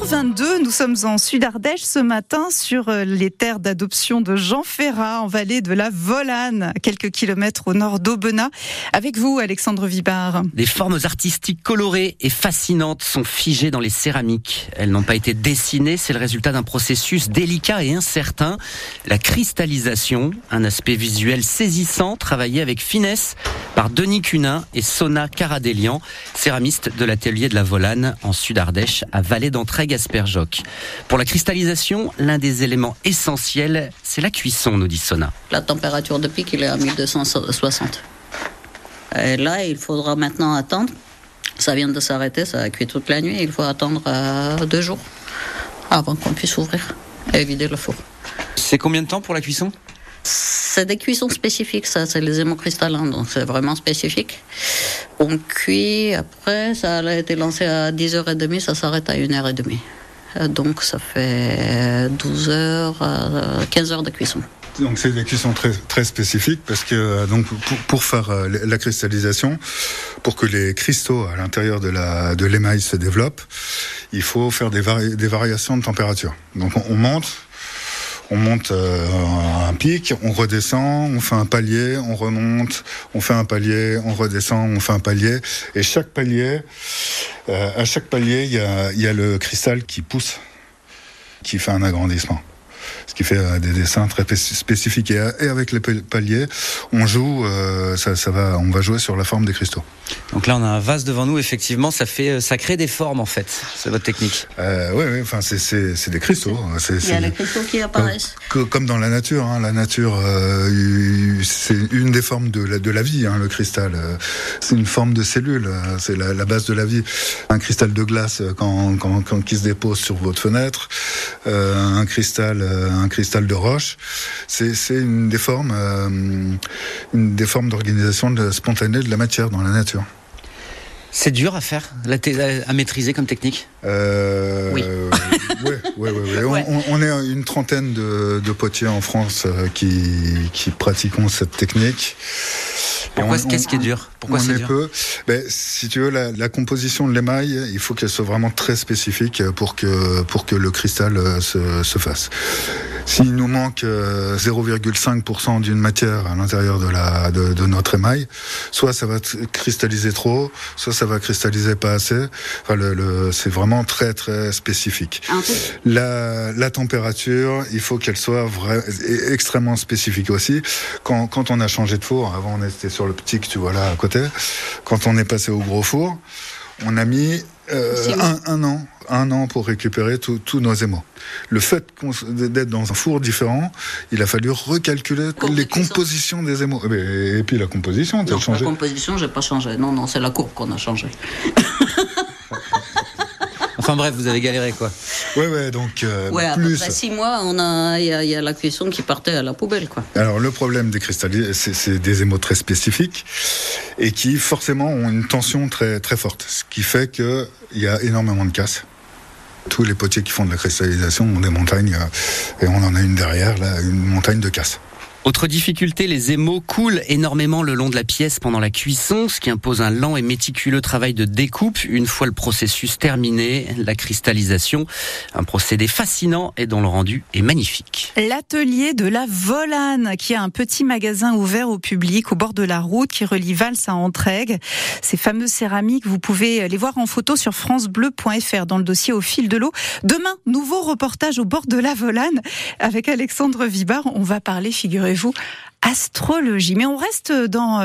8h22, nous sommes en Sud-Ardèche ce matin sur euh, les terres d'adoption de Jean Ferrat en vallée de la Volane, quelques kilomètres au nord d'Aubenas. Avec vous, Alexandre Vibard. Des formes artistiques colorées et fascinantes sont figées dans les céramiques. Elles n'ont pas été dessinées, c'est le résultat d'un processus délicat et incertain. La cristallisation, un aspect visuel saisissant, travaillé avec finesse par Denis Cunin et Sona Caradelian, céramistes de l'atelier de la Volane en Sud-Ardèche à Vallée Pour la cristallisation, l'un des éléments essentiels, c'est la cuisson, nous dit Sona. La température de pic, il est à 1260. Et là, il faudra maintenant attendre. Ça vient de s'arrêter, ça a cuit toute la nuit. Il faut attendre euh, deux jours avant qu'on puisse ouvrir et vider le four. C'est combien de temps pour la cuisson? C'est des cuissons spécifiques, ça, c'est les hémocristallins, donc c'est vraiment spécifique. On cuit, après, ça a été lancé à 10h30, ça s'arrête à 1h30. Euh, donc ça fait 12 h 15 heures de cuisson. Donc c'est des cuissons très, très spécifiques parce que euh, donc pour, faire euh, la cristallisation, pour que les cristaux à l'intérieur de de l'émail se développent, il faut faire des, vari des variations de température. Donc on, on monte, on monte euh, un pic, on redescend, on fait un palier, on remonte, on fait un palier, on redescend, on fait un palier. Et chaque palier, euh, à chaque palier, il y a, y a le cristal qui pousse, qui fait un agrandissement ce qui fait euh, des dessins très spécifiques. Et, avec les paliers, on joue, euh, ça, ça, va, on va jouer sur la forme des cristaux. Donc là, on a un vase devant nous. Effectivement, ça fait, euh, ça crée des formes en fait. C'est votre technique. Euh, oui, oui. Enfin, c'est des cristaux. Il y a les cristaux qui apparaissent. Comme, comme dans la nature. Hein. La nature, euh, c'est une des formes de la, de la vie. Hein, le cristal, c'est une forme de cellule. C'est la, la, base de la vie. Un cristal de glace quand, quand, quand qui se dépose sur votre fenêtre, euh, un cristal un cristal de roche. C'est une des formes, euh, une des formes d'organisation spontanée de la matière dans la nature. C'est dur à faire, à maîtriser comme technique? Euh, Oui. ouais, ouais, ouais, On, est une trentaine de, de potiers en France euh, qui, qui pratiquons cette technique. Pourquoi qu'est-ce qui est dur? Pourquoi c'est dur? peu. Ben, si tu veux, la, la composition de l'émail, il faut qu'elle soit vraiment très spécifique pour que pour que le cristal euh, se, se fasse. S'il nous manque 0,5% euh, d'une matière à l'intérieur de, la, de, de, notre émail, soit ça va cristalliser trop, soit ça va cristalliser pas assez. Enfin, le, le, c'est vraiment très très spécifique. La, la température, il faut qu'elle soit vrai, extrêmement spécifique aussi. Quand, quand on a changé de four, avant on était sur le petit que tu vois là à côté, quand on est passé au gros four, on a mis euh, un, un, an, un an pour récupérer tous nos émaux. Le fait d'être dans un four différent, il a fallu recalculer les compositions des émaux. Et puis la composition, tu as changé? La composition, j'ai pas changé. Non, non, c'est la courbe qu'on a changé. Enfin bref, vous avez galéré quoi. Ouais, ouais, donc. Euh, ouais, plus... après six mois, on a, il y, y, a la cuisson qui partait à la poubelle, quoi. Alors le problème des cristallis, c'est des émaux très spécifiques et qui forcément ont une tension très très forte, ce qui fait qu'il y a énormément de casse. Tous les potiers qui font de la cristallisation ont des montagnes, et on en a une derrière, là, une montagne de casse. Autre difficulté, les émaux coulent énormément le long de la pièce pendant la cuisson, ce qui impose un lent et méticuleux travail de découpe. Une fois le processus terminé, la cristallisation, un procédé fascinant et dont le rendu est magnifique. L'atelier de la Volane, qui a un petit magasin ouvert au public au bord de la route qui relie Vals à Entraigue. Ces fameuses céramiques, vous pouvez les voir en photo sur francebleu.fr dans le dossier au fil de l'eau. Demain, nouveau reportage au bord de la Volane avec Alexandre Vibard. On va parler, figurez vous astrologie. Mais on reste dans